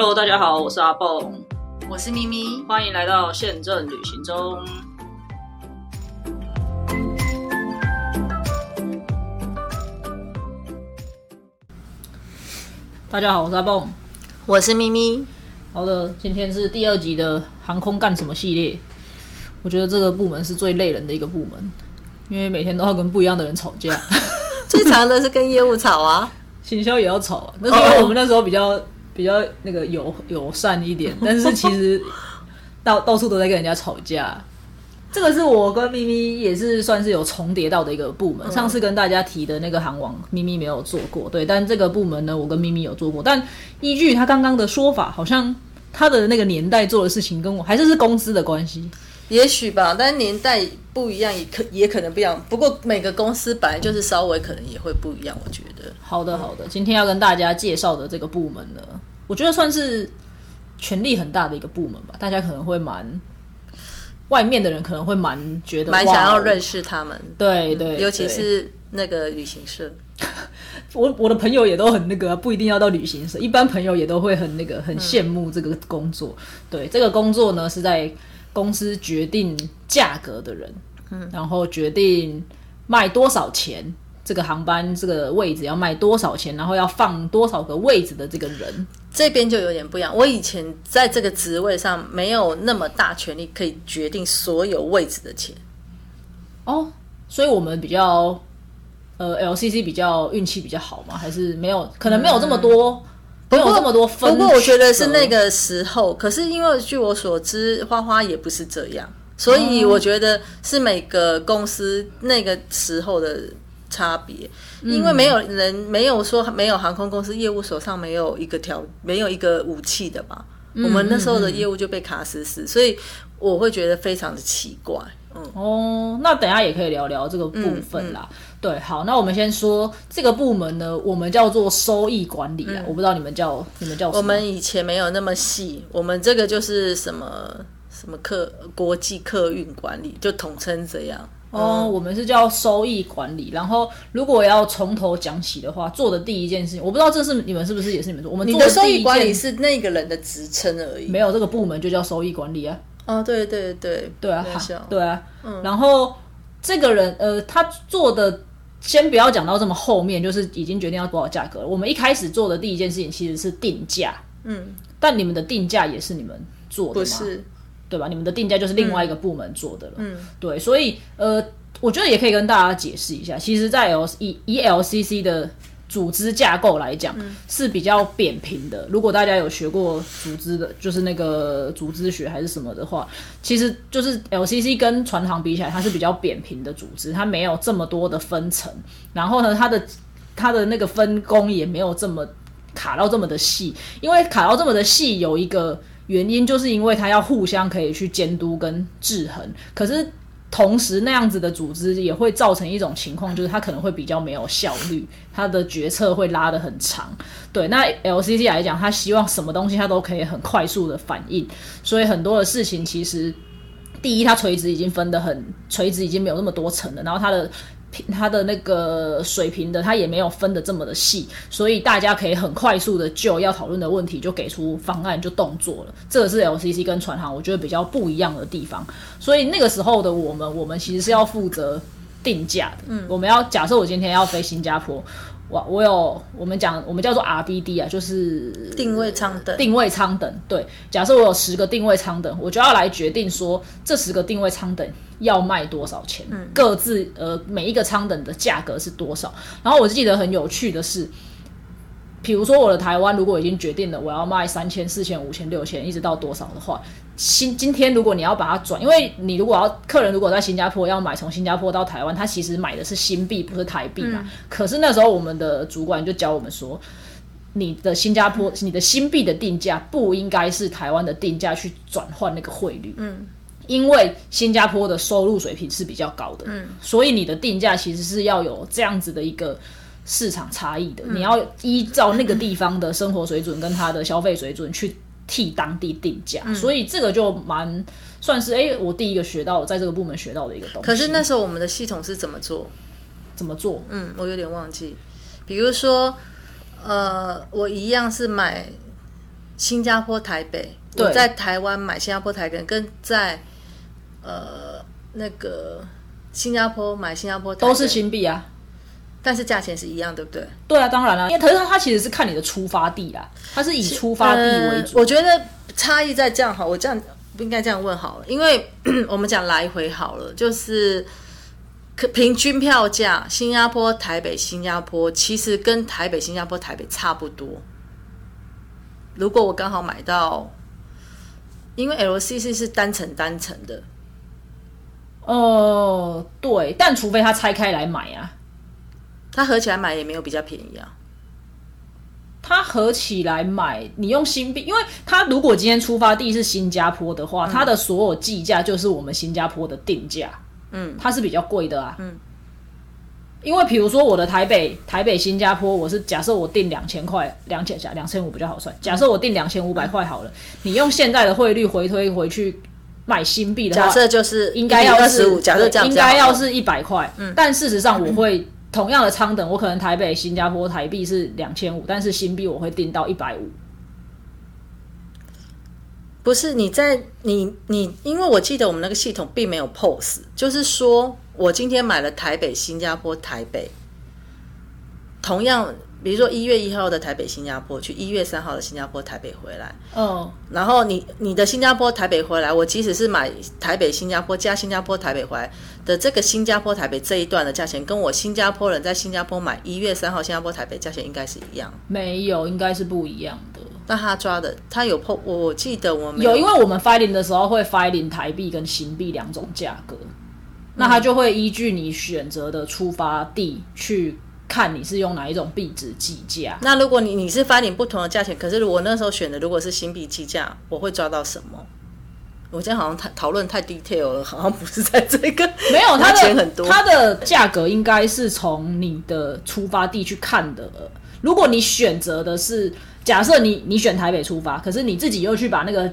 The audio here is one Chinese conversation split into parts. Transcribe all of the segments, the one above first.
Hello，大家好，我是阿蹦，我是咪咪，欢迎来到宪政旅行中。大家好，我是阿蹦，我是咪咪。好的，今天是第二集的航空干什么系列。我觉得这个部门是最累人的一个部门，因为每天都要跟不一样的人吵架。最长的是跟业务吵啊，行销也要吵啊。那是因为我们那时候比较比较那个友友善一点，但是其实到到处都在跟人家吵架。这个是我跟咪咪也是算是有重叠到的一个部门。上次跟大家提的那个航网，咪咪没有做过，对。但这个部门呢，我跟咪咪有做过。但依据他刚刚的说法，好像他的那个年代做的事情跟我还是是公司的关系。也许吧，但年代不一样，也可也可能不一样。不过每个公司本来就是稍微可能也会不一样，我觉得。好的，好的。今天要跟大家介绍的这个部门呢，我觉得算是权力很大的一个部门吧。大家可能会蛮外面的人可能会蛮觉得蛮想要认识他们，对对，尤其是那个旅行社。我我的朋友也都很那个，不一定要到旅行社，一般朋友也都会很那个，很羡慕这个工作。对，这个工作呢是在。公司决定价格的人，嗯，然后决定卖多少钱，这个航班这个位置要卖多少钱，然后要放多少个位置的这个人，这边就有点不一样。我以前在这个职位上没有那么大权力可以决定所有位置的钱。哦，所以我们比较，呃，LCC 比较运气比较好吗？还是没有？可能没有这么多。不有这么多分，不过我觉得是那个时候。可是因为据我所知，花花也不是这样，所以我觉得是每个公司那个时候的差别。因为没有人没有说没有航空公司业务手上没有一个条没有一个武器的吧？我们那时候的业务就被卡死死，所以我会觉得非常的奇怪。嗯哦，那等下也可以聊聊这个部分啦。对，好，那我们先说这个部门呢，我们叫做收益管理啊。我不知道你们叫你们叫什么？我们以前没有那么细，我们这个就是什么什么客国际客运管理，就统称这样。哦，我们是叫收益管理。然后如果要从头讲起的话，做的第一件事情，我不知道这是你们是不是也是你们做？我们你的收益管理是那个人的职称而已，没有这个部门就叫收益管理啊。哦，对对对对啊，对啊，嗯，然后这个人呃，他做的先不要讲到这么后面，就是已经决定要多少价格了。我们一开始做的第一件事情其实是定价，嗯，但你们的定价也是你们做的吗？对吧？你们的定价就是另外一个部门做的了，嗯，对，所以呃，我觉得也可以跟大家解释一下，其实，在 L 以以 LCC 的。组织架构来讲是比较扁平的。如果大家有学过组织的，就是那个组织学还是什么的话，其实就是 LCC 跟船行比起来，它是比较扁平的组织，它没有这么多的分层。然后呢，它的它的那个分工也没有这么卡到这么的细。因为卡到这么的细，有一个原因，就是因为它要互相可以去监督跟制衡。可是。同时，那样子的组织也会造成一种情况，就是它可能会比较没有效率，它的决策会拉得很长。对，那 LCC 来讲，它希望什么东西它都可以很快速的反应，所以很多的事情其实，第一，它垂直已经分得很垂直，已经没有那么多层了，然后它的。它的那个水平的，它也没有分的这么的细，所以大家可以很快速的就要讨论的问题就给出方案就动作了。这个是 LCC 跟船行我觉得比较不一样的地方。所以那个时候的我们，我们其实是要负责定价的。嗯，我们要假设我今天要飞新加坡。我我有我们讲我们叫做 RBD 啊，就是定位舱等。定位舱等，对。假设我有十个定位舱等，我就要来决定说这十个定位舱等要卖多少钱，各自呃每一个舱等的价格是多少。然后我记得很有趣的是。比如说我的台湾，如果已经决定了我要卖三千、四千、五千、六千，一直到多少的话，新今天如果你要把它转，因为你如果要客人如果在新加坡要买从新加坡到台湾，他其实买的是新币，不是台币嘛。可是那时候我们的主管就教我们说，你的新加坡、你的新币的定价不应该是台湾的定价去转换那个汇率，嗯，因为新加坡的收入水平是比较高的，嗯，所以你的定价其实是要有这样子的一个。市场差异的，你要依照那个地方的生活水准跟它的消费水准去替当地定价，所以这个就蛮算是哎，我第一个学到在这个部门学到的一个东西。可是那时候我们的系统是怎么做？怎么做？嗯，我有点忘记。比如说，呃，我一样是买新加坡台北，我在台湾买新加坡台北，跟在呃那个新加坡买新加坡都是新币啊，但是价钱是一样，对不对？对啊，当然了，因为可是它其实是看你的出发地啦，它是以出发地为主。我觉得差异在这样好，我这样不应该这样问好了，因为 我们讲来回好了，就是可平均票价，新加坡台北新加坡其实跟台北新加坡台北差不多。如果我刚好买到，因为 LCC 是单层单层的，哦，对，但除非他拆开来买啊，它合起来买也没有比较便宜啊。它合起来买，你用新币，因为它如果今天出发地是新加坡的话，它的所有计价就是我们新加坡的定价，嗯，它是比较贵的啊，嗯。因为比如说我的台北、台北、新加坡，我是假设我定两千块，两千加两千五比较好算。假设我定两千五百块好了，你用现在的汇率回推回去买新币的话，假设就是应该要是假设这样，应该要是一百块。嗯，但事实上我 会同样的仓等，我可能台北、新加坡台币是两千五，但是新币我会定到一百五。不是你在你你，因为我记得我们那个系统并没有 POS，就是说。我今天买了台北、新加坡、台北，同样，比如说一月一号的台北、新加坡去一月三号的新加坡、台北回来，哦，然后你你的新加坡、台北回来，我即使是买台北、新加坡加新加坡、台北回来的这个新加坡、台北这一段的价钱，跟我新加坡人在新加坡买一月三号新加坡、台北价钱应该是一样？没有，应该是不一样的。那他抓的，他有破，我记得我们有，因为我们 filing 的时候会 filing 台币跟新币两种价格。那他就会依据你选择的出发地去看你是用哪一种币值计价。那如果你你是发点不同的价钱，可是我那时候选的如果是新币计价，我会抓到什么？我今天好像太讨论太 detail 了，好像不是在这个。没有，它的它的价格应该是从你的出发地去看的。如果你选择的是假设你你选台北出发，可是你自己又去把那个。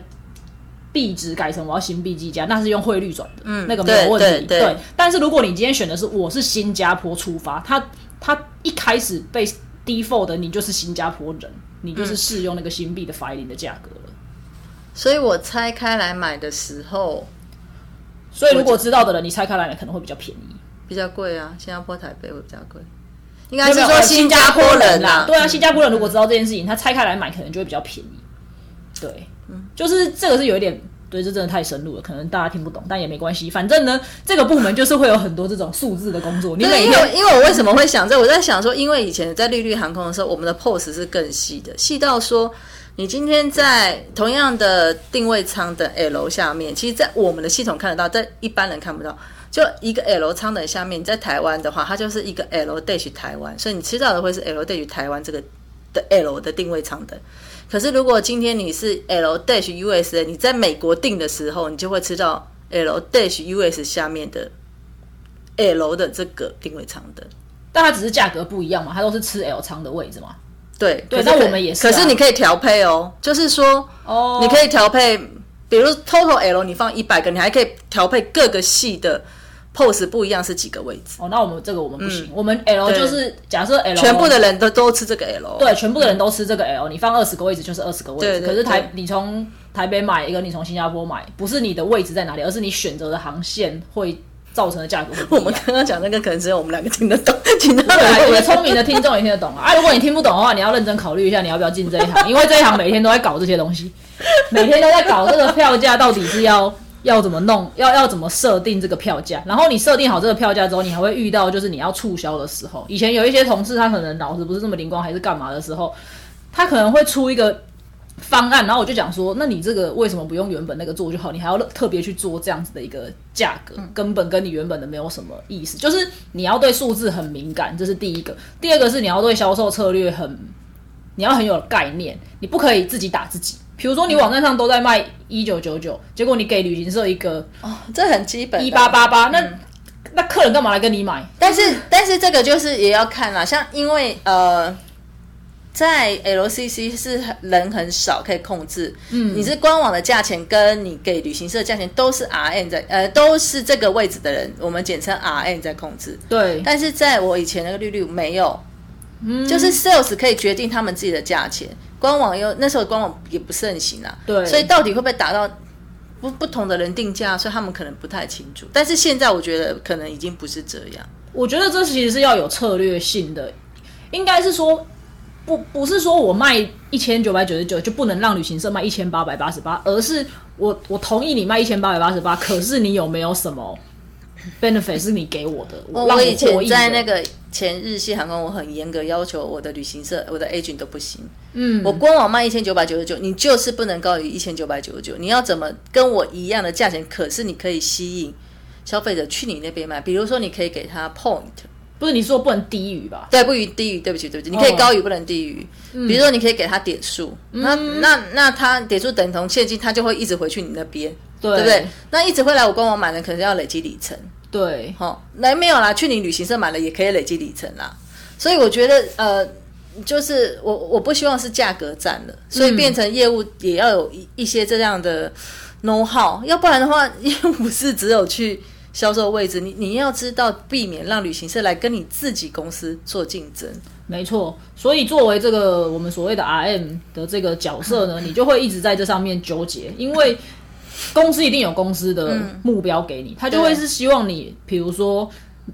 币值改成我要新币计价，那是用汇率转的，嗯，那个没有问题。对，但是如果你今天选的是我是新加坡出发，他他一开始被 default 的，你就是新加坡人，你就是适用那个新币的 filing 的价格了。所以我拆开来买的时候，所以如果知道的人，你拆开来可能会比较便宜，比较贵啊。新加坡台北会比较贵，应该是说新加坡人啦。对啊，新加坡人如果知道这件事情，他拆开来买可能就会比较便宜。对。嗯就是这个是有一点，对，这真的太深入了，可能大家听不懂，但也没关系。反正呢，这个部门就是会有很多这种数字的工作。你每天，因为我为什么会想这？我在想说，因为以前在绿绿航空的时候，我们的 POS 是更细的，细到说，你今天在同样的定位舱的 L 下面，其实，在我们的系统看得到，在一般人看不到。就一个 L 舱的下面，在台湾的话，它就是一个 L dash 台湾，所以你吃到的会是 L dash 台湾这个的 L 的定位舱的。可是，如果今天你是 L dash US，你在美国订的时候，你就会吃到 L dash US 下面的 L 的这个定位舱的，但它只是价格不一样嘛，它都是吃 L 舱的位置嘛。对对，那我们也是。可是你可以调配哦，就是说，哦，你可以调配，比如 Total L 你放一百个，你还可以调配各个系的。Pose 不一样是几个位置？哦，那我们这个我们不行，我们 L 就是假设 L 全部的人都都吃这个 L，对，全部的人都吃这个 L，你放二十个位置就是二十个位置。可是台你从台北买一个，你从新加坡买，不是你的位置在哪里，而是你选择的航线会造成的价格。我们刚刚讲那个可能只有我们两个听得懂，听得懂。对，因为聪明的听众也听得懂啊。啊，如果你听不懂的话，你要认真考虑一下你要不要进这一行，因为这一行每天都在搞这些东西，每天都在搞这个票价到底是要。要怎么弄？要要怎么设定这个票价？然后你设定好这个票价之后，你还会遇到就是你要促销的时候。以前有一些同事，他可能脑子不是这么灵光，还是干嘛的时候，他可能会出一个方案，然后我就讲说：那你这个为什么不用原本那个做就好？你还要特别去做这样子的一个价格，根本跟你原本的没有什么意思。就是你要对数字很敏感，这是第一个。第二个是你要对销售策略很，你要很有概念，你不可以自己打自己。比如说，你网站上都在卖一九九九，结果你给旅行社一个哦，这很基本一八八八，那那客人干嘛来跟你买？但是但是这个就是也要看啦，像因为呃，在 LCC 是人很少可以控制，嗯，你是官网的价钱跟你给旅行社的价钱都是 RN 在呃都是这个位置的人，我们简称 RN 在控制。对，但是在我以前那个利率没有，嗯，就是 Sales 可以决定他们自己的价钱。官网又那时候官网也不盛行啊，对，所以到底会不会达到不不同的人定价，所以他们可能不太清楚。但是现在我觉得可能已经不是这样。我觉得这其实是要有策略性的，应该是说不不是说我卖一千九百九十九就不能让旅行社卖一千八百八十八，而是我我同意你卖一千八百八十八，可是你有没有什么 benefit 是你给我的？我我以前在那个前日系航空，我很严格要求我的旅行社、我的 agent 都不行。嗯，我官网卖一千九百九十九，你就是不能高于一千九百九十九。你要怎么跟我一样的价钱？可是你可以吸引消费者去你那边买，比如说你可以给他 point，不是你说不能低于吧？对，不于低于，对不起，对不起，你可以高于，不能低于。比如说你可以给他点数，那那那他点数等同现金，他就会一直回去你那边，对不对？那一直会来我官网买的，可能要累积里程。对，好，来没有啦，去你旅行社买了也可以累积里程啦。所以我觉得，呃，就是我我不希望是价格战了，所以变成业务也要有一一些这样的 know how，要不然的话，业务不是只有去销售位置，你你要知道避免让旅行社来跟你自己公司做竞争。没错，所以作为这个我们所谓的 RM 的这个角色呢，你就会一直在这上面纠结，因为。公司一定有公司的目标给你，他就会是希望你，比如说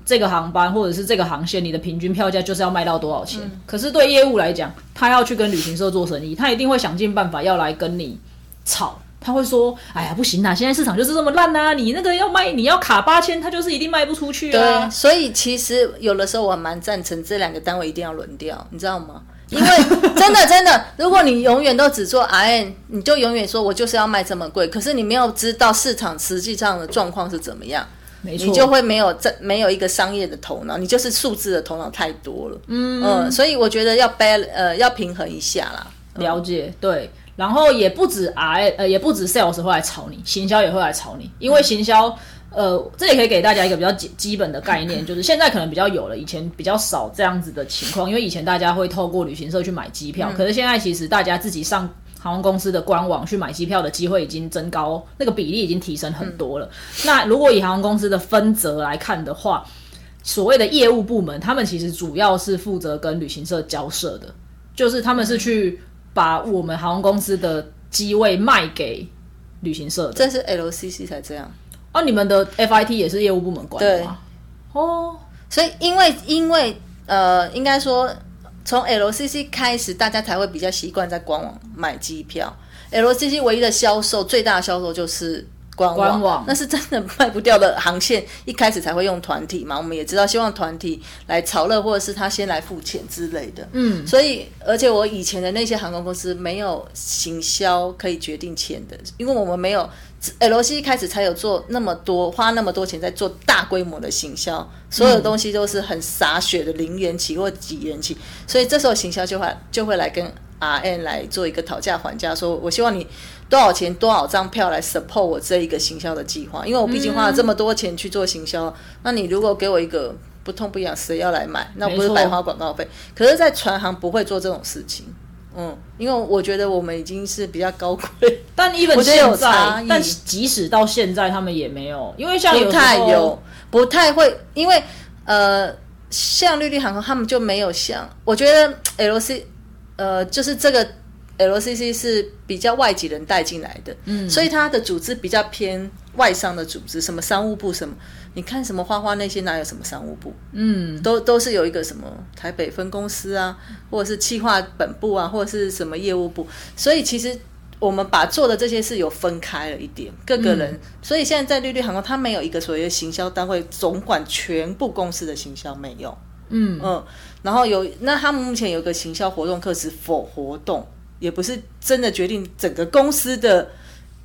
这个航班或者是这个航线，你的平均票价就是要卖到多少钱。可是对业务来讲，他要去跟旅行社做生意，他一定会想尽办法要来跟你吵。他会说：“哎呀，不行啊，现在市场就是这么烂啊！你那个要卖，你要卡八千，他就是一定卖不出去啊。”对，所以其实有的时候我蛮赞成这两个单位一定要轮调，你知道吗？因为 真的真的，如果你永远都只做 RN，你就永远说我就是要卖这么贵，可是你没有知道市场实际上的状况是怎么样，没错，你就会没有这没有一个商业的头脑，你就是数字的头脑太多了，嗯。嗯，所以我觉得要 bal 呃要平衡一下啦，了解对，然后也不止 I 呃也不止 sales 会来炒你，行销也会来炒你，因为行销。呃，这也可以给大家一个比较基基本的概念，就是现在可能比较有了，以前比较少这样子的情况，因为以前大家会透过旅行社去买机票，可是现在其实大家自己上航空公司的官网去买机票的机会已经增高，那个比例已经提升很多了。那如果以航空公司的分则来看的话，所谓的业务部门，他们其实主要是负责跟旅行社交涉的，就是他们是去把我们航空公司的机位卖给旅行社的，这是 LCC 才这样。哦，你们的 FIT 也是业务部门管的吗？哦，所以因为因为呃，应该说从 LCC 开始，大家才会比较习惯在官网买机票。LCC 唯一的销售最大的销售就是官网，那是真的卖不掉的航线，一开始才会用团体嘛。我们也知道，希望团体来炒热，或者是他先来付钱之类的。嗯，所以而且我以前的那些航空公司没有行销可以决定钱的，因为我们没有。L C 一开始才有做那么多，花那么多钱在做大规模的行销，所有东西都是很洒血的零元起或几元起，所以这时候行销就会就会来跟 R N 来做一个讨价还价，说我希望你多少钱多少张票来 support 我这一个行销的计划，因为我毕竟花了这么多钱去做行销，那你如果给我一个不痛不痒，谁要来买？那不是白花广告费？可是，在船行不会做这种事情。嗯，因为我觉得我们已经是比较高贵，但 一本现在，但即使到现在，他们也没有，因为像不太有，不太会，因为呃，像绿绿航空，他们就没有像，我觉得 L C，呃，就是这个 L C C 是比较外籍人带进来的，嗯，所以它的组织比较偏外商的组织，什么商务部什么。你看什么花花那些哪有什么商务部？嗯，都都是有一个什么台北分公司啊，或者是企划本部啊，或者是什么业务部。所以其实我们把做的这些事有分开了一点，各个人。所以现在在绿绿航空，它没有一个所谓的行销单位总管全部公司的行销，没有。嗯嗯，然后有那他们目前有一个行销活动课是否活动，也不是真的决定整个公司的。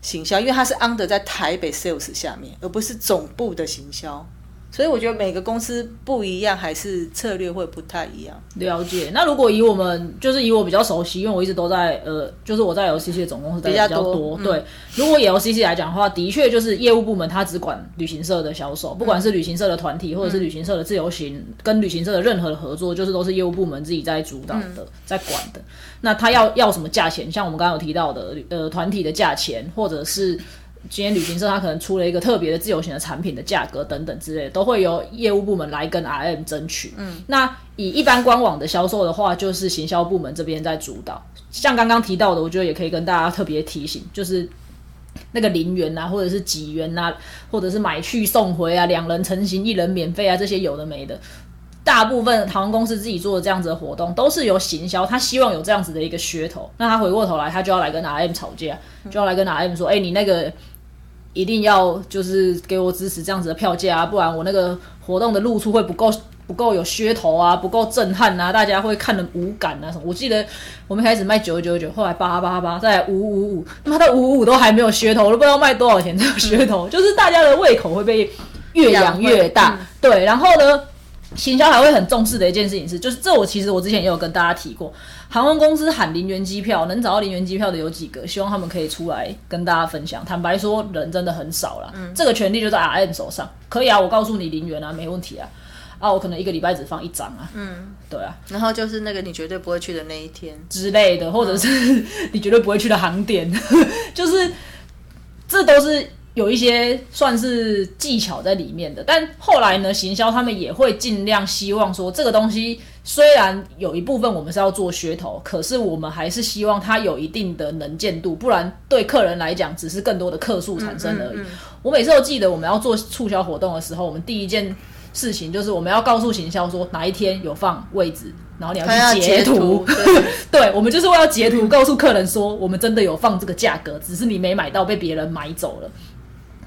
行销，因为它是 under 在台北 sales 下面，而不是总部的行销。所以我觉得每个公司不一样，还是策略会不太一样。了解。那如果以我们就是以我比较熟悉，因为我一直都在呃，就是我在 LCC 的总公司比较多。对，如果以 LCC 来讲的话，的确就是业务部门它只管旅行社的销售，不管是旅行社的团体或者是旅行社的自由行，跟旅行社的任何的合作，就是都是业务部门自己在主导的，在管的。那他要要什么价钱？像我们刚刚有提到的，呃，团体的价钱，或者是。今天旅行社它可能出了一个特别的自由行的产品的价格等等之类，都会由业务部门来跟 RM 争取。嗯，那以一般官网的销售的话，就是行销部门这边在主导。像刚刚提到的，我觉得也可以跟大家特别提醒，就是那个零元啊，或者是几元啊，或者是买去送回啊，两人成行一人免费啊，这些有的没的。大部分航空公司自己做的这样子的活动，都是由行销，他希望有这样子的一个噱头。那他回过头来，他就要来跟 RM 吵架，就要来跟 RM 说：“哎，你那个一定要就是给我支持这样子的票价啊，不然我那个活动的露出会不够不够有噱头啊，不够震撼啊，大家会看的无感啊什么。”我记得我们开始卖九九九，后来八八八，再五五五，妈的五五五都还没有噱头，我都不知道卖多少钱这个噱头，就是大家的胃口会被越养越大。对，然后呢？行销还会很重视的一件事情是，就是这我其实我之前也有跟大家提过，航空公司喊零元机票，能找到零元机票的有几个？希望他们可以出来跟大家分享。坦白说，人真的很少了，这个权利就在 RM 手上。可以啊，我告诉你零元啊，没问题啊。啊，我可能一个礼拜只放一张啊。嗯，对啊。然后就是那个你绝对不会去的那一天之类的，或者是 你绝对不会去的航点，就是这都是。有一些算是技巧在里面的，但后来呢，行销他们也会尽量希望说，这个东西虽然有一部分我们是要做噱头，可是我们还是希望它有一定的能见度，不然对客人来讲只是更多的客数产生而已。我每次都记得，我们要做促销活动的时候，我们第一件事情就是我们要告诉行销说哪一天有放位置。然后你要去截图，对，我们就是为了截图告诉客人说，我们真的有放这个价格，只是你没买到，被别人买走了。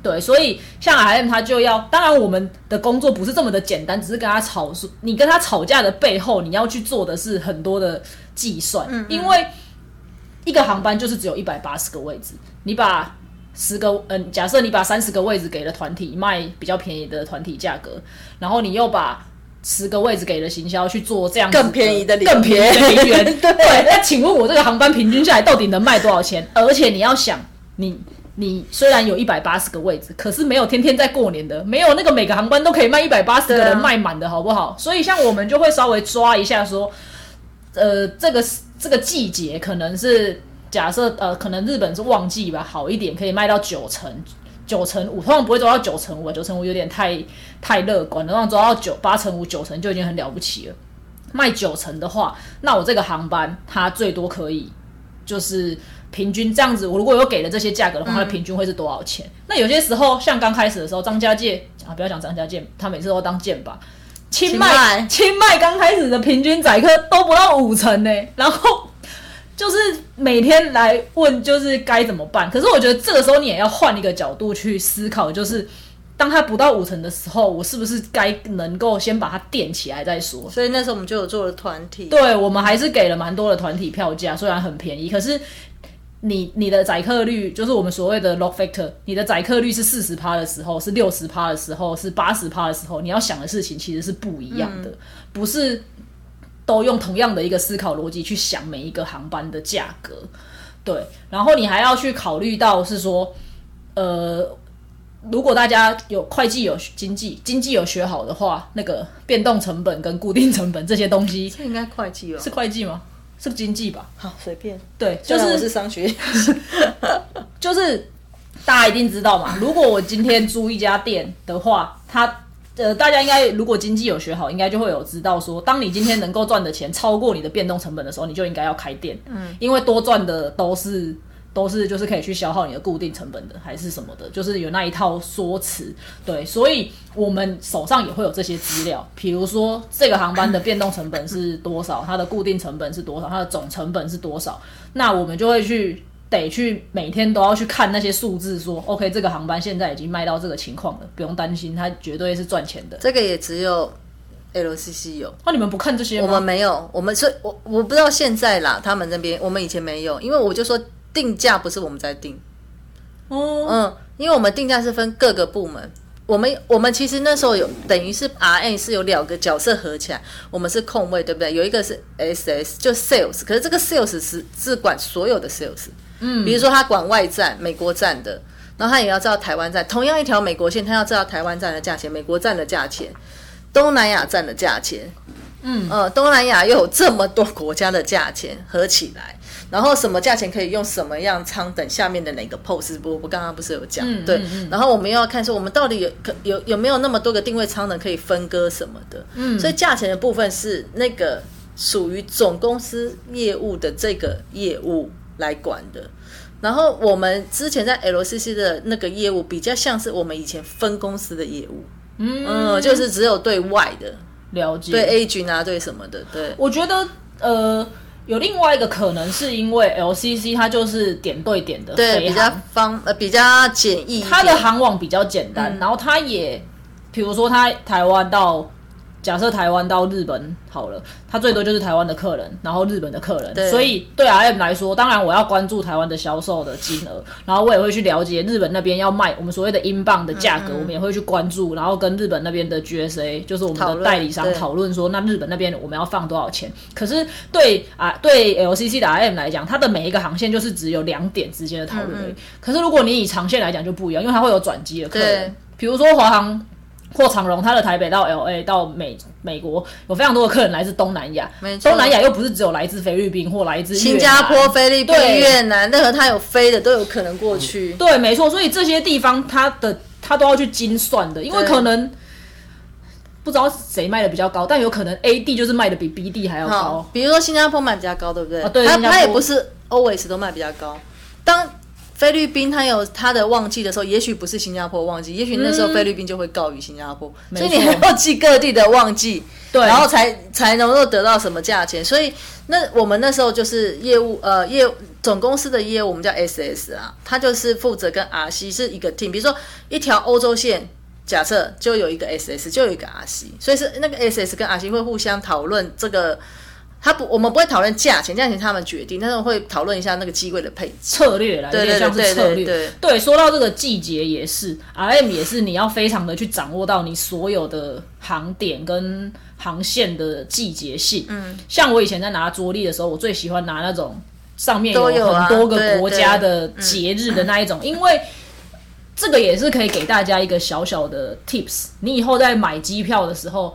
对，所以像 M 他就要，当然我们的工作不是这么的简单，只是跟他吵，你跟他吵架的背后，你要去做的是很多的计算，因为一个航班就是只有一百八十个位置，你把十个，嗯，假设你把三十个位置给了团体，卖比较便宜的团体价格，然后你又把十个位置给了行销去做这样更便宜的更便宜的零元，对，那请问我这个航班平均下来到底能卖多少钱？而且你要想你。你虽然有一百八十个位置，可是没有天天在过年的，没有那个每个航班都可以卖一百八十个人卖满的，好不好？所以像我们就会稍微抓一下，说，呃，这个这个季节可能是假设，呃，可能日本是旺季吧，好一点可以卖到九成九成五，通常不会做到九成五，九成五有点太太乐观了，通常做到九八成五九成就已经很了不起了。卖九成的话，那我这个航班它最多可以就是。平均这样子，我如果有给了这些价格的话，它的平均会是多少钱？那有些时候，像刚开始的时候，张家界啊，不要讲张家界，他每次都当剑吧。清迈，清迈刚开始的平均载客都不到五成呢，然后就是每天来问，就是该怎么办？可是我觉得这个时候你也要换一个角度去思考，就是当他不到五成的时候，我是不是该能够先把它垫起来再说？所以那时候我们就有做了团体，对我们还是给了蛮多的团体票价，虽然很便宜，可是。你你的载客率就是我们所谓的 load factor，你的载客率是四十趴的时候，是六十趴的时候，是八十趴的时候，你要想的事情其实是不一样的，不是都用同样的一个思考逻辑去想每一个航班的价格，对，然后你还要去考虑到是说，呃，如果大家有会计有经济经济有学好的话，那个变动成本跟固定成本这些东西，这应该会计哦，是会计吗？是经济吧？好，随便。对，就是我是商学，就是大家一定知道嘛。如果我今天租一家店的话，他呃，大家应该如果经济有学好，应该就会有知道说，当你今天能够赚的钱超过你的变动成本的时候，你就应该要开店。嗯，因为多赚的都是。都是就是可以去消耗你的固定成本的，还是什么的，就是有那一套说辞。对，所以我们手上也会有这些资料，比如说这个航班的变动成本是多少，它的固定成本是多少，它的总成本是多少，那我们就会去得去每天都要去看那些数字，说 OK，这个航班现在已经卖到这个情况了，不用担心，它绝对是赚钱的。这个也只有 LCC 有，那你们不看这些吗？我们没有，我们是我我不知道现在啦，他们那边我们以前没有，因为我就说。定价不是我们在定，哦，嗯，因为我们定价是分各个部门，我们我们其实那时候有等于是 R N 是有两个角色合起来，我们是控位，对不对？有一个是 S S 就 Sales，可是这个 Sales 是是管所有的 Sales，嗯，比如说他管外站、美国站的，然后他也要知道台湾站，同样一条美国线，他要知道台湾站的价钱、美国站的价钱、东南亚站的价钱。嗯，呃，东南亚又有这么多国家的价钱合起来，然后什么价钱可以用什么样仓等下面的哪个 pose？我我刚刚不是有讲对，然后我们又要看说我们到底有可有有没有那么多个定位舱能可以分割什么的，嗯，所以价钱的部分是那个属于总公司业务的这个业务来管的。然后我们之前在 LCC 的那个业务比较像是我们以前分公司的业务，嗯，就是只有对外的了解，对 A 军啊，对什么的，对。我觉得呃，有另外一个可能是因为 LCC 它就是点对点的，对，比较方呃比较简易，它的航网比较简单，然后它也，比如说它台湾到。假设台湾到日本好了，他最多就是台湾的客人，然后日本的客人，所以对 R M 来说，当然我要关注台湾的销售的金额，然后我也会去了解日本那边要卖我们所谓的英镑的价格，我们也会去关注，然后跟日本那边的 G S A，就是我们的代理商讨论说，那日本那边我们要放多少钱？可是对啊，对 L C C 的 R M 来讲，它的每一个航线就是只有两点之间的讨论而已。可是如果你以长线来讲就不一样，因为它会有转机的客人，比如说华航。或长荣，它的台北到 L A 到美美国有非常多的客人来自东南亚，东南亚又不是只有来自菲律宾或来自新加坡、菲律宾、越南，任何它有飞的都有可能过去。对，没错，所以这些地方它的它都要去精算的，因为可能不知道谁卖的比较高，但有可能 A D 就是卖的比 B D 还要高。比如说新加坡卖比较高，对不对？对，它它也不是 always 都卖比较高。当菲律宾它有它的旺季的时候，也许不是新加坡旺季，也许那时候菲律宾就会高于新加坡，所以你还要记各地的旺季，对，然后才才能够得到什么价钱。所以那我们那时候就是业务呃业总公司的业务，我们叫 SS 啊，它就是负责跟 RC 是一个 team。比如说一条欧洲线，假设就有一个 SS，就有一个 RC，所以是那个 SS 跟 RC 会互相讨论这个。他不，我们不会讨论价钱，价钱他们决定，但是会讨论一下那个机位的配置策略啦，有点像是策略。对，说到这个季节也是，R M 也是，你要非常的去掌握到你所有的航点跟航线的季节性。嗯，像我以前在拿桌历的时候，我最喜欢拿那种上面有很多个国家的节日的那一种，因为这个也是可以给大家一个小小的 tips，你以后在买机票的时候。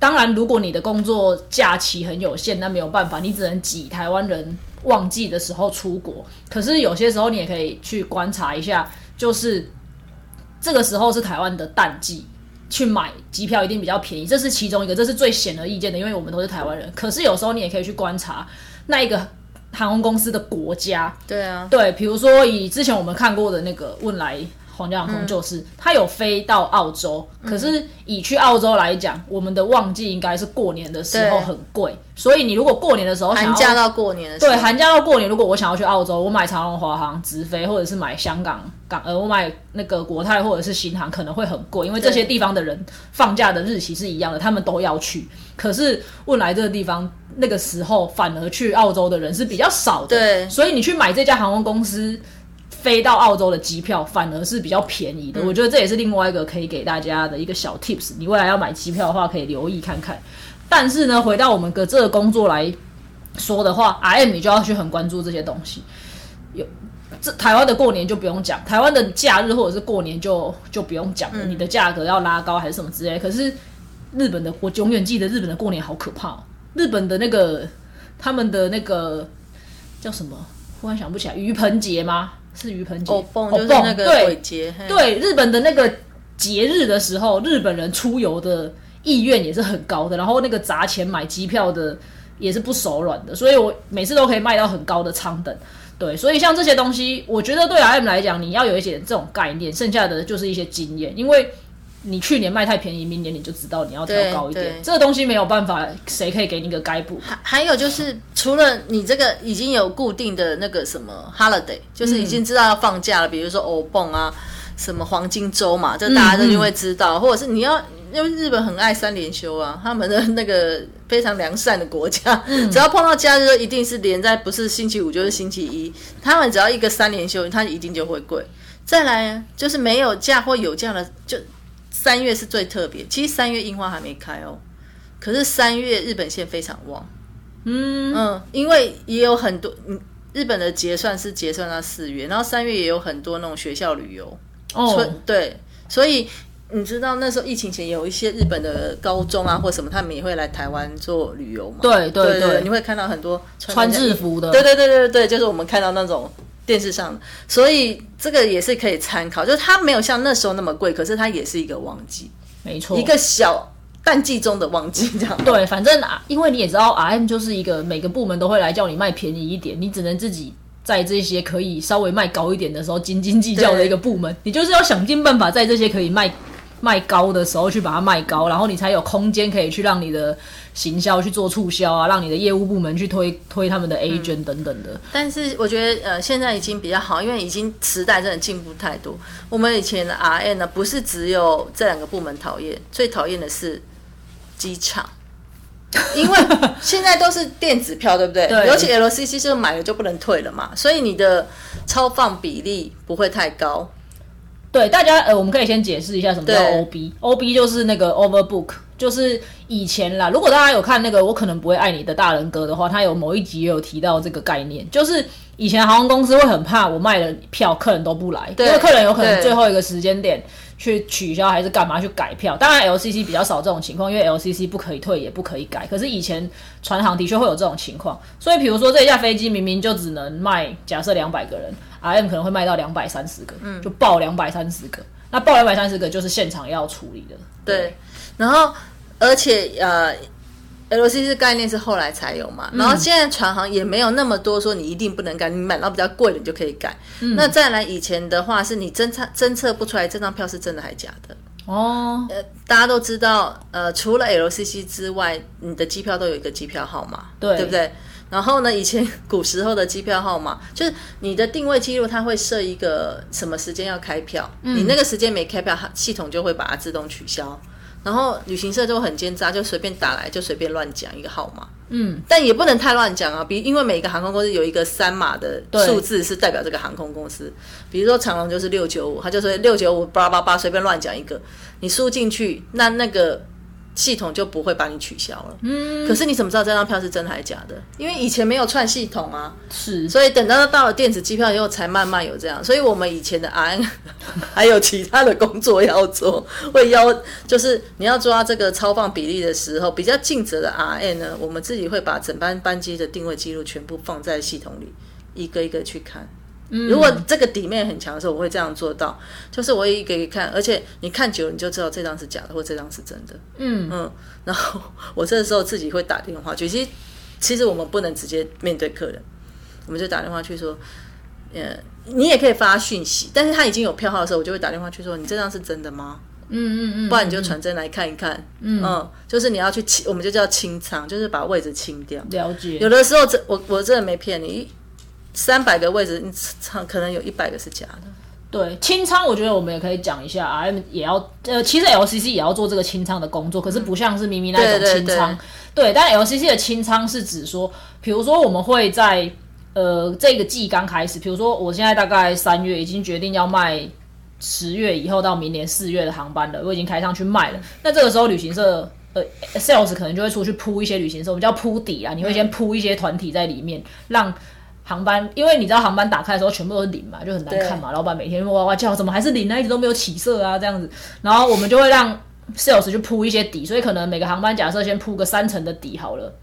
当然，如果你的工作假期很有限，那没有办法，你只能挤台湾人旺季的时候出国。可是有些时候，你也可以去观察一下，就是这个时候是台湾的淡季，去买机票一定比较便宜。这是其中一个，这是最显而易见的，因为我们都是台湾人。可是有时候你也可以去观察那一个航空公司的国家。对啊，对，比如说以之前我们看过的那个问来。皇家航空就是，它有飞到澳洲，可是以去澳洲来讲，我们的旺季应该是过年的时候很贵，所以你如果过年的时候寒假到过年的，对寒假到过年，如果我想要去澳洲，我买长龙、华航直飞，或者是买香港港呃，我买那个国泰或者是新航，可能会很贵，因为这些地方的人放假的日期是一样的，他们都要去。可是问来这个地方，那个时候反而去澳洲的人是比较少的，对，所以你去买这家航空公司。飞到澳洲的机票反而是比较便宜的，我觉得这也是另外一个可以给大家的一个小 tips。你未来要买机票的话，可以留意看看。但是呢，回到我们的这个工作来说的话，R M 你就要去很关注这些东西。有这台湾的过年就不用讲，台湾的假日或者是过年就就不用讲了，你的价格要拉高还是什么之类。可是日本的，我永远记得日本的过年好可怕。日本的那个他们的那个叫什么？忽然想不起来，鱼盆节吗？是鱼盆节，哦蹦就是那个鬼节。对日本的那个节日的时候，日本人出游的意愿也是很高的，然后那个砸钱买机票的也是不手软的，所以我每次都可以卖到很高的舱等。对，所以像这些东西，我觉得对 R M 来讲，你要有一点这种概念，剩下的就是一些经验，因为。你去年卖太便宜，明年你就知道你要调高一点。这个东西没有办法，谁可以给你个该补？还还有就是，除了你这个已经有固定的那个什么 holiday，就是已经知道要放假了，比如说欧蹦啊，什么黄金周嘛，这大家都就会知道。或者是你要，因为日本很爱三连休啊，他们的那个非常良善的国家，只要碰到假日，一定是连在不是星期五就是星期一。他们只要一个三连休，他一定就会贵。再来就是没有假或有假的就。三月是最特别，其实三月樱花还没开哦，可是三月日本线非常旺，嗯。嗯，因为也有很多，嗯，日本的结算是结算到四月，然后三月也有很多那种学校旅游，哦，对，所以你知道那时候疫情前有一些日本的高中啊或什么，他们也会来台湾做旅游嘛？对对对，你会看到很多穿制服的。对对对对对，就是我们看到那种电视上，所以这个也是可以参考。就是它没有像那时候那么贵，可是它也是一个旺季，没错，一个小淡季中的旺季这样。对，反正啊，因为你也知道，R M 就是一个每个部门都会来叫你卖便宜一点，你只能自己。在这些可以稍微卖高一点的时候斤斤计较的一个部门，你就是要想尽办法在这些可以卖卖高的时候去把它卖高，然后你才有空间可以去让你的行销去做促销啊，让你的业务部门去推推他们的 A 卷等等的。但是我觉得呃现在已经比较好，因为已经时代真的进步太多。我们以前的 R N 呢，不是只有这两个部门讨厌，最讨厌的是机场。因为现在都是电子票，对不对？对。尤其 LCC 就买了就不能退了嘛，所以你的超放比例不会太高。对，大家呃，我们可以先解释一下什么叫 OB，OB 就是那个 Overbook，就是以前啦。如果大家有看那个《我可能不会爱你的大人哥》的话，他有某一集也有提到这个概念，就是以前航空公司会很怕我卖了票，客人都不来，因为客人有可能最后一个时间点。去取消还是干嘛去改票？当然 LCC 比较少这种情况，因为 LCC 不可以退也不可以改。可是以前船行的确会有这种情况，所以比如说这一架飞机明明就只能卖假设两百个人，RM 可能会卖到两百三十个，嗯，就爆两百三十个。那报两百三十个就是现场要处理的。对，然后而且呃。，LCC 概念是后来才有嘛，然后现在船行也没有那么多说你一定不能改，你买到比较贵的你就可以改。那再来以前的话，是你侦测侦测不出来这张票是真的还是假的哦。呃，大家都知道，呃，除了 L C C 之外，你的机票都有一个机票号码，对对不对？然后呢，以前古时候的机票号码就是你的定位记录，它会设一个什么时间要开票，你那个时间没开票，系统就会把它自动取消。然后旅行社就很奸诈，就随便打来，就随便乱讲一个号码。嗯，但也不能太乱讲啊。比因为每一个航空公司有一个三码的数字是代表这个航空公司，比如说长龙就是六九五，他就说六九五八八八，随便乱讲一个，你输进去，那那个。系统就不会把你取消了。嗯，可是你怎么知道这张票是真还是假的？因为以前没有串系统啊。是，所以等到到了电子机票以后，才慢慢有这样。所以我们以前的 RN 还有其他的工作要做，会要就是你要抓这个超放比例的时候，比较尽责的 RN 呢，我们自己会把整班班机的定位记录全部放在系统里，一个一个去看。如果这个底面很强的时候，我会这样做到，就是我一个一个看，而且你看久了，你就知道这张是假的，或这张是真的。嗯嗯，然后我这时候自己会打电话，其实其实我们不能直接面对客人，我们就打电话去说，呃，你也可以发讯息，但是他已经有票号的时候，我就会打电话去说，你这张是真的吗？嗯嗯嗯，不然你就传真来看一看。嗯，就是你要去清，我们就叫清仓，就是把位置清掉。了解。有的时候，这我我真的没骗你。三百个位置，你可能有一百个是假的。对清仓，我觉得我们也可以讲一下，R M 也要呃，其实 L C C 也要做这个清仓的工作，可是不像是咪咪那种清仓。对，但 L C C 的清仓是指说，比如说我们会在呃这个季刚开始，比如说我现在大概三月已经决定要卖十月以后到明年四月的航班了，我已经开上去卖了。那这个时候旅行社呃 sales 可能就会出去铺一些旅行社，我们叫铺底啊，你会先铺一些团体在里面，让。航班，因为你知道航班打开的时候全部都是零嘛，就很难看嘛。老板每天哇哇叫，怎么还是零呢？一直都没有起色啊，这样子。然后我们就会让 sales 去铺一些底，所以可能每个航班假设先铺个三层的底好了。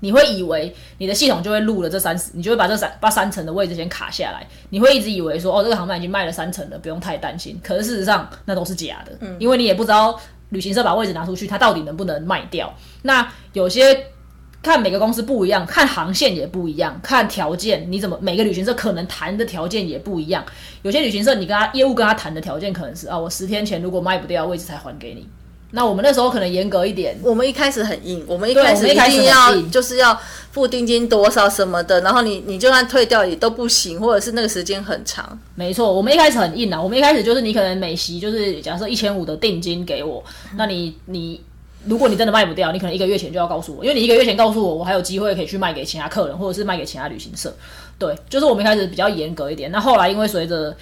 你会以为你的系统就会录了这三十，你就会把这三把三层的位置先卡下来。你会一直以为说哦，这个航班已经卖了三层了，不用太担心。可是事实上那都是假的，因为你也不知道旅行社把位置拿出去，它到底能不能卖掉。那有些。看每个公司不一样，看航线也不一样，看条件你怎么每个旅行社可能谈的条件也不一样。有些旅行社你跟他业务跟他谈的条件可能是啊，我十天前如果卖不掉位置才还给你。那我们那时候可能严格一点，我们一开始很硬，我们一开始一定要就是要付定金多少什么的，然后你你就算退掉也都不行，或者是那个时间很长。没错，我们一开始很硬啊，我们一开始就是你可能每席就是假设一千五的定金给我，那你你。如果你真的卖不掉，你可能一个月前就要告诉我，因为你一个月前告诉我，我还有机会可以去卖给其他客人，或者是卖给其他旅行社。对，就是我们一开始比较严格一点。那后来因为随着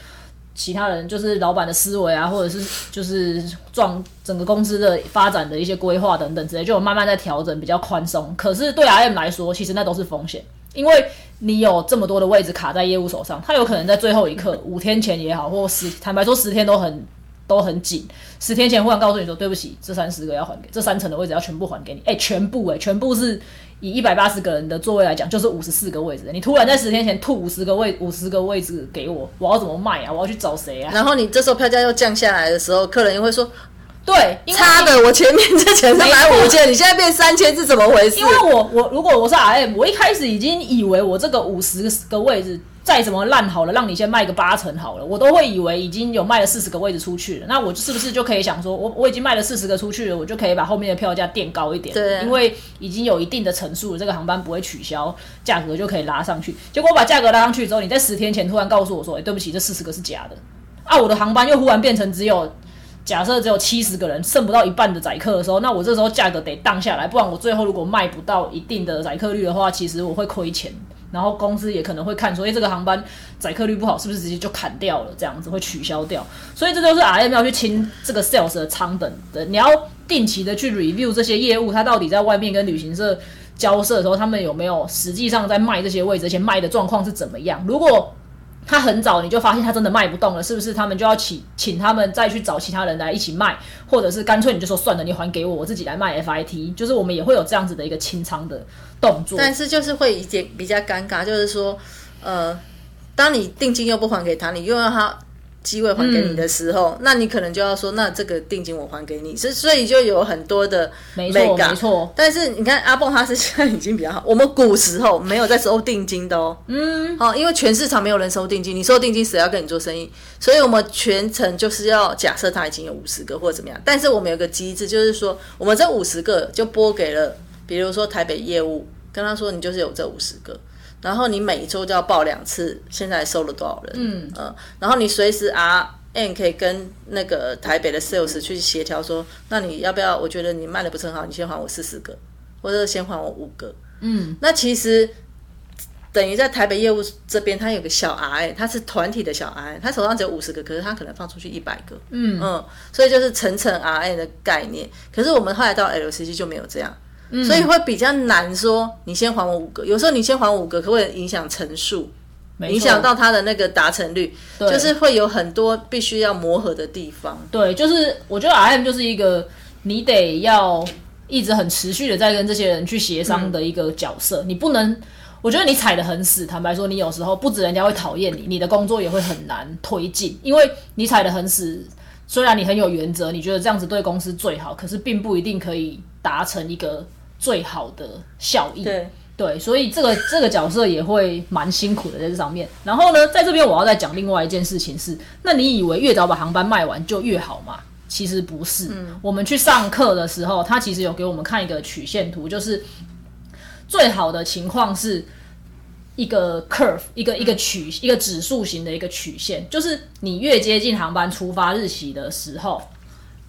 其他人，就是老板的思维啊，或者是就是撞整个公司的发展的一些规划等等之类，就慢慢在调整，比较宽松。可是对 RM 来说，其实那都是风险，因为你有这么多的位置卡在业务手上，他有可能在最后一刻，五天前也好，或十坦白说十天都很。都很紧，十天前忽然告诉你说对不起，这三十个要还给，这三层的位置要全部还给你，哎，全部哎，全部是以一百八十个人的座位来讲，就是五十四个位置，你突然在十天前吐五十个位五十个位置给我，我要怎么卖啊？我要去找谁啊？然后你这时候票价又降下来的时候，客人又会说。对，差的我前面之前是买五千，你现在变三千是怎么回事？因为我我如果我是 RM，我一开始已经以为我这个五十个位置再怎么烂好了，让你先卖个八成好了，我都会以为已经有卖了四十个位置出去了。那我是不是就可以想说，我我已经卖了四十个出去了，我就可以把后面的票价垫高一点？对，因为已经有一定的层数了，这个航班不会取消，价格就可以拉上去。结果我把价格拉上去之后，你在十天前突然告诉我说，哎，对不起，这四十个是假的啊！我的航班又忽然变成只有。假设只有七十个人，剩不到一半的载客的时候，那我这时候价格得荡下来，不然我最后如果卖不到一定的载客率的话，其实我会亏钱。然后公司也可能会看说，哎，这个航班载客率不好，是不是直接就砍掉了？这样子会取消掉。所以这就是 R M 要去清这个 sales 的仓等的，你要定期的去 review 这些业务，它到底在外面跟旅行社交涉的时候，他们有没有实际上在卖这些位置，而且卖的状况是怎么样？如果他很早你就发现他真的卖不动了，是不是？他们就要请请他们再去找其他人来一起卖，或者是干脆你就说算了，你还给我，我自己来卖 FIT。就是我们也会有这样子的一个清仓的动作，但是就是会一点比较尴尬，就是说，呃，当你定金又不还给他，你又要他。机会还给你的时候，那你可能就要说，那这个定金我还给你，所所以就有很多的没错没错。但是你看阿蹦他是现在已经比较好，我们古时候没有在收定金的哦，嗯，好，因为全市场没有人收定金，你收定金谁要跟你做生意？所以我们全程就是要假设他已经有五十个或者怎么样，但是我们有个机制，就是说我们这五十个就拨给了，比如说台北业务，跟他说你就是有这五十个。然后你每一周就要报两次，现在收了多少人？嗯呃，然后你随时 R N 可以跟那个台北的 sales 去协调说，那你要不要？我觉得你卖的不是很好，你先还我四十个，或者先还我五个。嗯，那其实等于在台北业务这边，他有个小 R N，他是团体的小 R N，他手上只有五十个，可是他可能放出去一百个。嗯嗯，所以就是层层 R N 的概念。可是我们后来到 L C C 就没有这样。所以会比较难说，你先还我五个。有时候你先还五个，可会影响层数，影响到他的那个达成率，就是会有很多必须要磨合的地方。对，就是我觉得 R M 就是一个你得要一直很持续的在跟这些人去协商的一个角色。你不能，我觉得你踩的很死。坦白说，你有时候不止人家会讨厌你，你的工作也会很难推进，因为你踩的很死。虽然你很有原则，你觉得这样子对公司最好，可是并不一定可以达成一个。最好的效益，对对，所以这个 这个角色也会蛮辛苦的在这上面。然后呢，在这边我要再讲另外一件事情是，那你以为越早把航班卖完就越好吗？其实不是。我们去上课的时候，他其实有给我们看一个曲线图，就是最好的情况是一个 curve，一个一个曲一个指数型的一个曲线，就是你越接近航班出发日期的时候，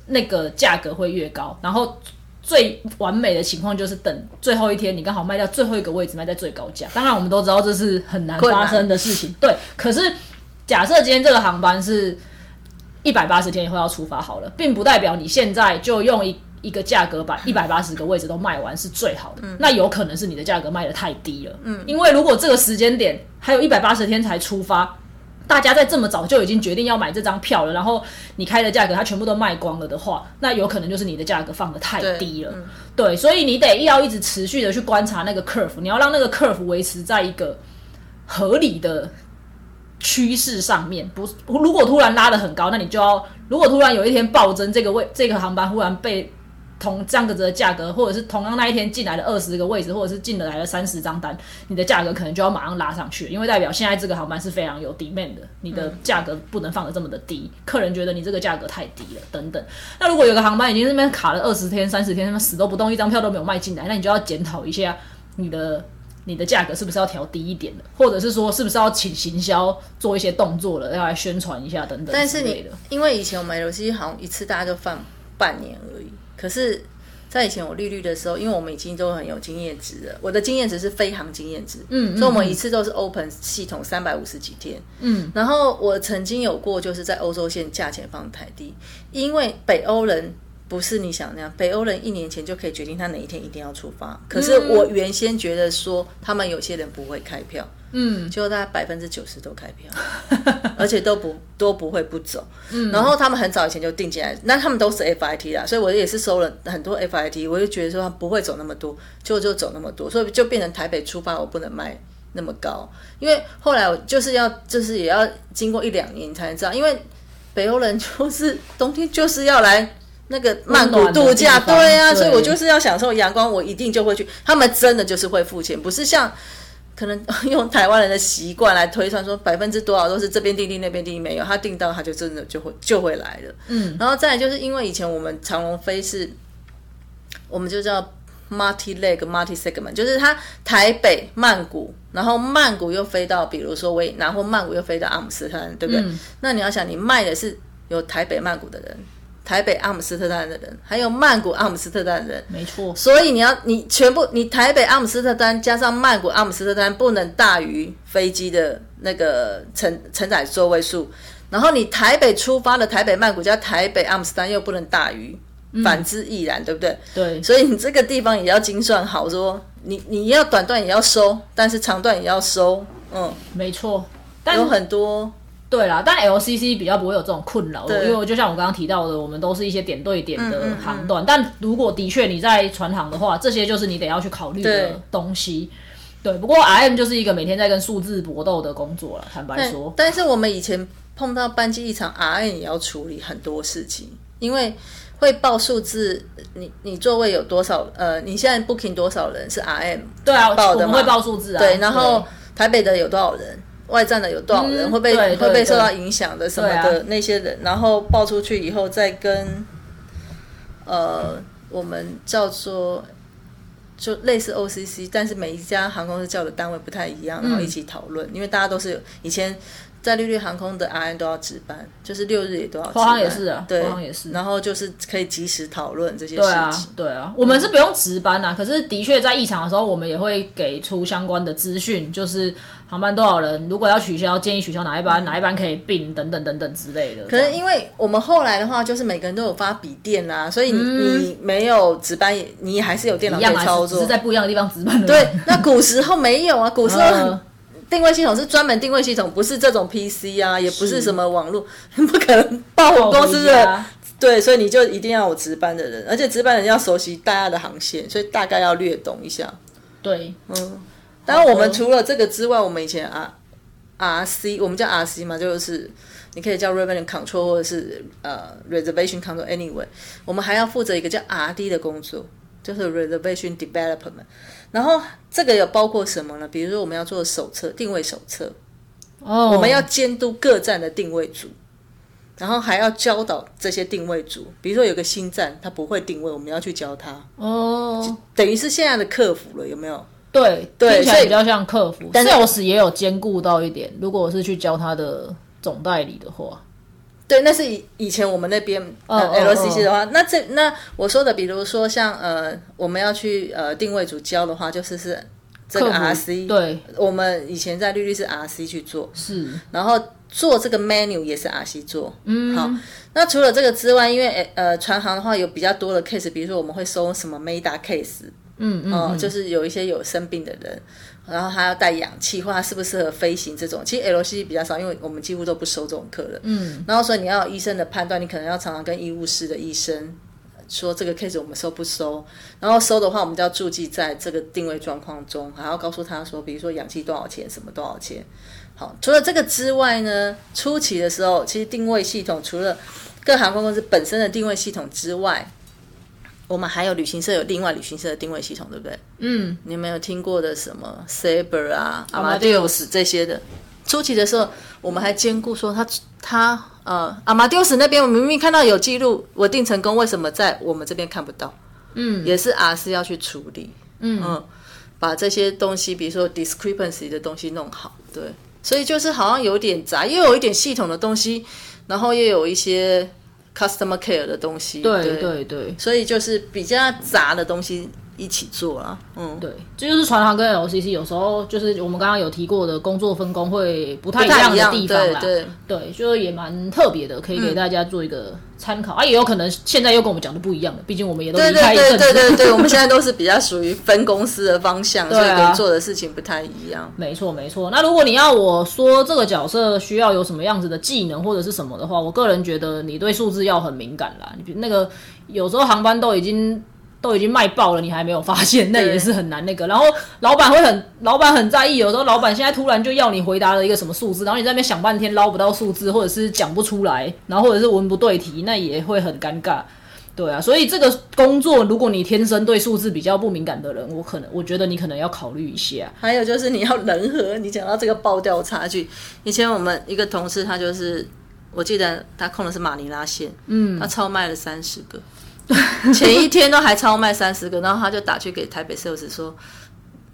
那个价格会越高，然后。最完美的情况就是等最后一天，你刚好卖掉最后一个位置，卖在最高价。当然，我们都知道这是很难发生的事情。对，可是假设今天这个航班是一百八十天以后要出发好了，并不代表你现在就用一一个价格把一百八十个位置都卖完是最好的。那有可能是你的价格卖的太低了。嗯，因为如果这个时间点还有一百八十天才出发。大家在这么早就已经决定要买这张票了，然后你开的价格它全部都卖光了的话，那有可能就是你的价格放的太低了。对，所以你得要一直持续的去观察那个 curve，你要让那个 curve 维持在一个合理的趋势上面。不，如果突然拉的很高，那你就要；如果突然有一天暴增，这个位这个航班忽然被。同这样子的价格，或者是同样那一天进来的二十个位置，或者是进来了三十张单，你的价格可能就要马上拉上去，因为代表现在这个航班是非常有 demand 的，你的价格不能放的这么的低，客人觉得你这个价格太低了等等。那如果有个航班已经那边卡了二十天、三十天，他们死都不动，一张票都没有卖进来，那你就要检讨一下你的你的价格是不是要调低一点的，或者是说是不是要请行销做一些动作了，要来宣传一下等等。但是你因为以前我们游戏好像一次大家就放半年而已。可是，在以前我利率的时候，因为我们已经都很有经验值了，我的经验值是飞行经验值，嗯，所以我们一次都是 open 系统三百五十几天，嗯，然后我曾经有过就是在欧洲线价钱放太低，因为北欧人不是你想那样，北欧人一年前就可以决定他哪一天一定要出发。可是我原先觉得说，他们有些人不会开票，嗯，就大概百分之九十都开票，而且都不都不会不走。嗯，然后他们很早以前就定进来，那他们都是 FIT 啦，所以我也是收了很多 FIT，我就觉得说他不会走那么多，就就走那么多，所以就变成台北出发我不能卖那么高，因为后来我就是要就是也要经过一两年才能知道，因为北欧人就是冬天就是要来。那个曼谷度假，对啊，所以我就是要享受阳光，我一定就会去。他们真的就是会付钱，不是像可能 用台湾人的习惯来推算说百分之多少都是这边订订那边订，没有他订到他就真的就会就会来了。嗯，然后再就是因为以前我们长龙飞是，我们就叫 multi leg multi segment，就是它台北曼谷，然后曼谷又飞到比如说维，然后曼谷又飞到阿姆斯特丹，对不对？那你要想，你卖的是有台北曼谷的人。台北阿姆斯特丹的人，还有曼谷阿姆斯特丹的人，没错。所以你要你全部你台北阿姆斯特丹加上曼谷阿姆斯特丹不能大于飞机的那个承承载座位数，然后你台北出发的台北曼谷加台北阿姆斯特丹又不能大于，反之亦然，对不对？对。所以你这个地方也要精算好，说你你要短段也要收，但是长段也要收，嗯，没错。但有很多。对啦，但 LCC 比较不会有这种困扰，因为就像我刚刚提到的，我们都是一些点对点的航段。但如果的确你在船航的话，这些就是你得要去考虑的东西。对，不过 RM 就是一个每天在跟数字搏斗的工作了，坦白说。但是我们以前碰到班机异常，RM 也要处理很多事情，因为会报数字，你你座位有多少？呃，你现在 booking 多少人是 RM？对啊，报的会报数字啊。对，然后台北的有多少人？外站的有多少人会被会被受到影响的什么的那些人，然后报出去以后再跟，呃，我们叫做就类似 OCC，但是每一家航空公司叫的单位不太一样，然后一起讨论，因为大家都是以前。在绿绿航空的 RN 都要值班，就是六日也都要。华航也是啊，对，华航也是。然后就是可以及时讨论这些事情。对啊，对啊，我们是不用值班啊，可是的确在异常的时候，我们也会给出相关的资讯，就是航班多少人，如果要取消，建议取消哪一班，哪一班可以并等等等等之类的。可是因为我们后来的话，就是每个人都有发笔电啊，所以你没有值班，你还是有电脑可以操作，只是在不一样的地方值班的。对，那古时候没有啊，古时候。定位系统是专门定位系统，不是这种 PC 啊，也不是什么网络，不可能报我公司的。对，所以你就一定要有值班的人，而且值班人要熟悉大家的航线，所以大概要略懂一下。对，嗯。当然，我们除了这个之外，我们以前啊，RC，我们叫 RC 嘛，就是你可以叫 Revenue Control 或者是呃 Reservation Control Anyway，我们还要负责一个叫 RD 的工作，就是 Reservation Development。然后这个有包括什么呢？比如说我们要做手册定位手册，哦，我们要监督各站的定位组，然后还要教导这些定位组。比如说有个新站他不会定位，我们要去教他。哦，等于是现在的客服了，有没有？对，听起来比较像客服。但是我是也有兼顾到一点，如果我是去教他的总代理的话。对，那是以以前我们那边 LCC 的话，那这那我说的，比如说像呃，我们要去呃定位主教的话，就是是这个 RC，对，我们以前在绿绿是 RC 去做，是，然后做这个 menu 也是 RC 做，嗯，好，那除了这个之外，因为呃船行的话有比较多的 case，比如说我们会收什么 Meda case，嗯嗯，就是有一些有生病的人。然后他要带氧气，或他适不适合飞行这种，其实 L C 比较少，因为我们几乎都不收这种客人。嗯，然后所以你要有医生的判断，你可能要常常跟医务室的医生说这个 case 我们收不收。然后收的话，我们就要注记在这个定位状况中，还要告诉他说，比如说氧气多少钱，什么多少钱。好，除了这个之外呢，初期的时候，其实定位系统除了各航空公司本身的定位系统之外。我们还有旅行社有另外旅行社的定位系统，对不对？嗯，你没有听过的什么 Saber 啊、Amadeus 这些的。初期的时候，我们还兼顾说他他呃，Amadeus 那边我明明看到有记录，我定成功，为什么在我们这边看不到？嗯，也是 R 是要去处理，嗯，把这些东西，比如说 discrepancy 的东西弄好，对。所以就是好像有点杂，又有一点系统的东西，然后又有一些。Customer care 的东西，对对。对，所以就是比较杂的东西，一起做了，嗯，对，这就是船行跟 LCC 有时候就是我们刚刚有提过的工作分工会不太一样的地方啦，对对，就是也蛮特别的，可以给大家做一个参考、啊，也有可能现在又跟我们讲的不一样的，毕竟我们也都离开一阵子，对对对对对，我们现在都是比较属于分公司的方向，所以啊可以做的事情不太一样。没错没错。那如果你要我说这个角色需要有什么样子的技能或者是什么的话，我个人觉得你对数字要很敏感啦，你比那个有时候航班都已经。都已经卖爆了，你还没有发现，那也是很难那个。然后老板会很，老板很在意，有时候老板现在突然就要你回答了一个什么数字，然后你在那边想半天捞不到数字，或者是讲不出来，然后或者是文不对题，那也会很尴尬。对啊，所以这个工作，如果你天生对数字比较不敏感的人，我可能我觉得你可能要考虑一下。还有就是你要人和，你讲到这个爆掉差距，以前我们一个同事他就是，我记得他控的是马尼拉线，嗯，他超卖了三十个。前一天都还超卖三十个，然后他就打去给台北 sales 说，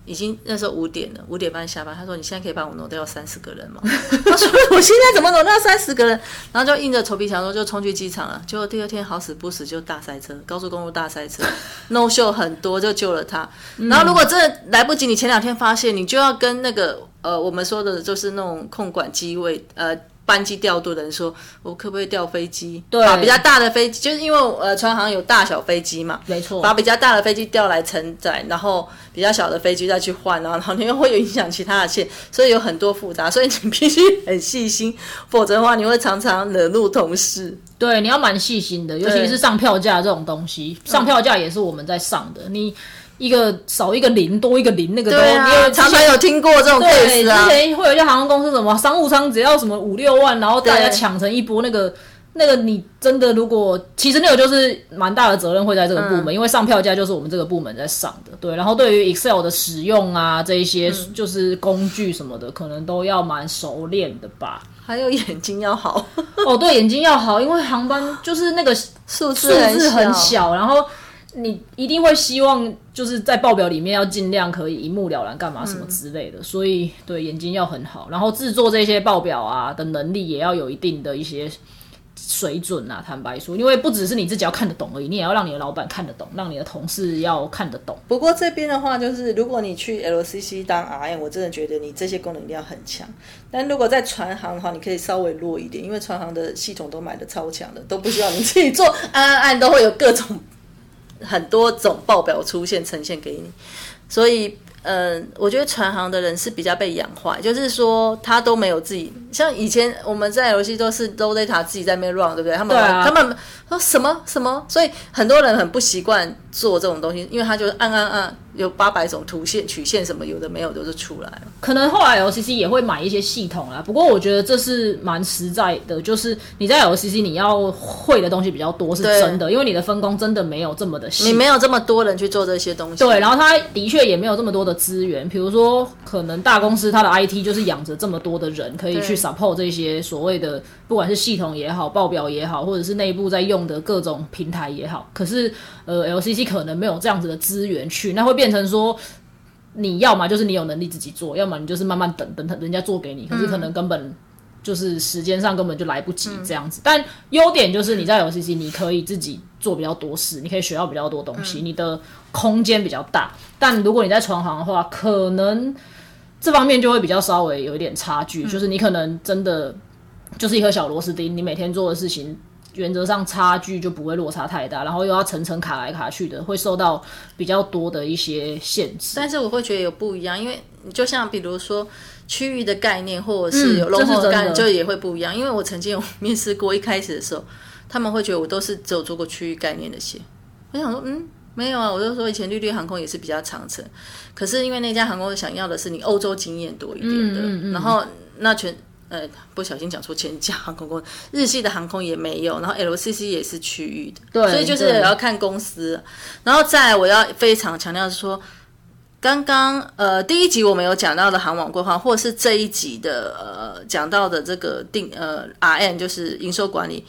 已经那时候五点了，五点半下班。他说：“你现在可以帮我挪掉三十个人吗？” 他说：“我现在怎么挪掉三十个人？”然后就硬着头皮想说就冲去机场了。结果第二天好死不死就大塞车，高速公路大塞车，no show 很多就救了他。然后如果真的来不及，你前两天发现，你就要跟那个呃我们说的就是那种控管机位呃。班机调度的人说：“我可不可以调飞机？对把比较大的飞机，就是因为呃船行有大小飞机嘛，没错把比较大的飞机调来承载，然后比较小的飞机再去换，然后然后你又会有影响其他的线，所以有很多复杂，所以你必须很细心，否则的话你会常常惹怒同事。对，你要蛮细心的，尤其是上票价这种东西，上票价也是我们在上的。你一个少一个零，多一个零，那个都对啊因为，常常有听过这种对之啊。前会有一些航空公司什么商务舱只要什么五六万，然后大家抢成一波，那个那个你真的如果其实那个就是蛮大的责任会在这个部门，因为上票价就是我们这个部门在上的，对。然后对于 Excel 的使用啊，这一些就是工具什么的，可能都要蛮熟练的吧。还有眼睛要好，哦，对，眼睛要好，因为航班就是那个数 数字字很。小，然后你一定会希望就是在报表里面要尽量可以一目了然，干嘛什么之类的。所以对眼睛要很好，然后制作这些报表啊的能力也要有一定的一些水准啊。坦白说，因为不只是你自己要看得懂而已，你也要让你的老板看得懂，让你的同事要看得懂。不过这边的话，就是如果你去 LCC 当 RM，我真的觉得你这些功能一定要很强。但如果在船行的话，你可以稍微弱一点，因为船行的系统都买的超强的，都不需要你自己做，按按按都会有各种很多种报表出现呈现给你。所以，嗯，我觉得船行的人是比较被养坏，就是说他都没有自己，像以前我们在游戏都是 low data 自己在那边 run，对不对？他们、啊他们说什么什么，所以很多人很不习惯做这种东西，因为他就是按按按，有八百种图线、曲线什么有的没有的就出来了。可能后来 LCC 也会买一些系统啦，不过我觉得这是蛮实在的，就是你在 LCC 你要会的东西比较多是真的，因为你的分工真的没有这么的细。你没有这么多人去做这些东西，对，然后他的确也没有这么多的资源，比如说可能大公司它的 IT 就是养着这么多的人，可以去 support 这些所谓的不管是系统也好、报表也好，或者是内部在用的各种平台也好，可是呃 LCC 可能没有这样子的资源去，那会变成说。你要么就是你有能力自己做，要么你就是慢慢等等人家做给你，可是可能根本就是时间上根本就来不及这样子。但优点就是你在 LCC 你可以自己做比较多事，你可以学到比较多东西，你的空间比较大。但如果你在船行的话，可能这方面就会比较稍微有一点差距，就是你可能真的就是一颗小螺丝钉，你每天做的事情。原则上差距就不会落差太大，然后又要层层卡来卡去的，会受到比较多的一些限制。但是我会觉得有不一样，因为就像比如说区域的概念，或者是有嗯这是 logo 的概念，就也会不一样。因为我曾经有面试过，一开始的时候，他们会觉得我都是只有做过区域概念的线。我想说，嗯，没有啊，我就说以前绿绿航空也是比较长程，可是因为那家航空想要的是你欧洲经验多一点的，嗯然后那全。呃，不小心讲错前家航空公司，日系的航空也没有，然后 LCC 也是区域的，对所以就是对也要看公司。然后再来，我要非常强调说，刚刚呃第一集我们有讲到的航网规划，或者是这一集的呃讲到的这个定呃 RM 就是营收管理，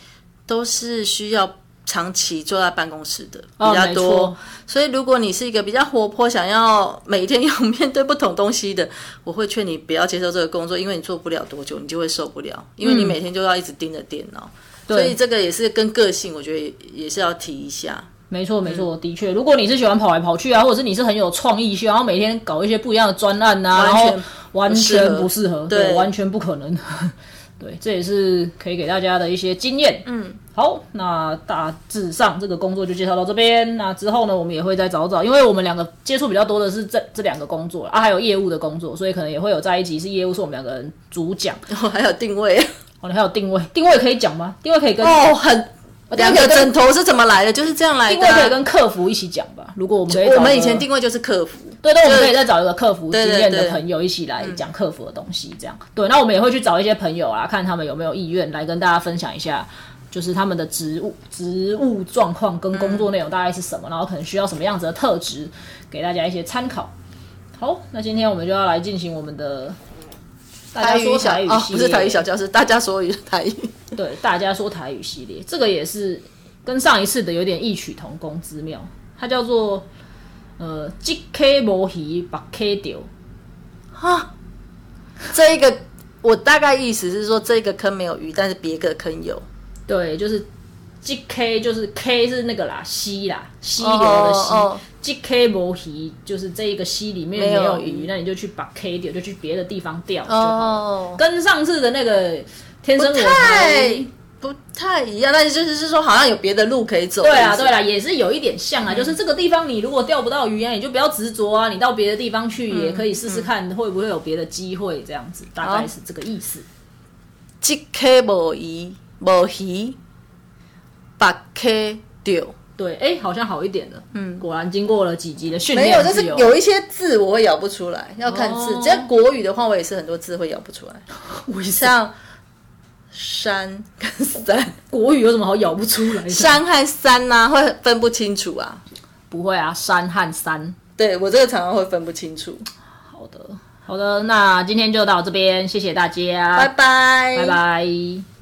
都是需要长期坐在办公室的比较多。错所以如果你是一个比较活泼，想要每天要面对不同东西的，我会劝你不要接受这个工作，因为你做不了多久，你就会受不了，因为你每天就要一直盯着电脑。所以这个也是跟个性，我觉得也也是要提一下。没错，没错，的确，如果你是喜欢跑来跑去啊，或者是你是很有创意，然后每天搞一些不一样的专案啊，然后完全不适合，对，完全不可能。对，这也是可以给大家的一些经验。嗯，好，那大致上这个工作就介绍到这边。那之后呢，我们也会再找找，因为我们两个接触比较多的是这这两个工作啊，还有业务的工作，所以可能也会有在一集是业务，是我们两个人主讲。哦，还有定位，哦，你还有定位，定位可以讲吗？定位可以跟哦很。两个枕头是怎么来的？就是这样来的。定位可以跟客服一起讲吧。如果我们我们以前定位就是客服，对那，我们可以再找一个客服经验的朋友一起来讲客服的东西，这样。对，那我们也会去找一些朋友啊，看他们有没有意愿来跟大家分享一下，就是他们的职务职务状况跟工作内容大概是什么，然后可能需要什么样子的特质，给大家一些参考。好，那今天我们就要来进行我们的。台语小哦，不是台语小教室，大家说语台语。对，大家说台语系列，这个也是跟上一次的有点异曲同工之妙。它叫做呃，鸡 K 无鱼，把 K 丢。哈，这一个我大概意思是说，这个坑没有鱼，但是别个坑有。对，就是。G K 就是 K 是那个啦，溪啦，溪流的溪。G K 无鱼就是这一个溪里面没有鱼，那你就去把 K 钓，就去别的地方钓就好。跟上次的那个天生我材不太一样，但是就是是说好像有别的路可以走。对啊，对啊，也是有一点像啊，就是这个地方你如果钓不到鱼啊，你就不要执着啊，你到别的地方去也可以试试看会不会有别的机会，这样子大概是这个意思。G K 无鱼无鱼。把 K 丢，对，哎，好像好一点了。嗯，果然经过了几集的训练，没有，就是有一些字我会咬不出来，要看字。只要国语的话，我也是很多字会咬不出来。像山跟山，国语有什么好咬不出来？山和山呐，会分不清楚啊？不会啊，山和山，对我这个常常会分不清楚。好的，好的，那今天就到这边，谢谢大家，拜拜，拜拜。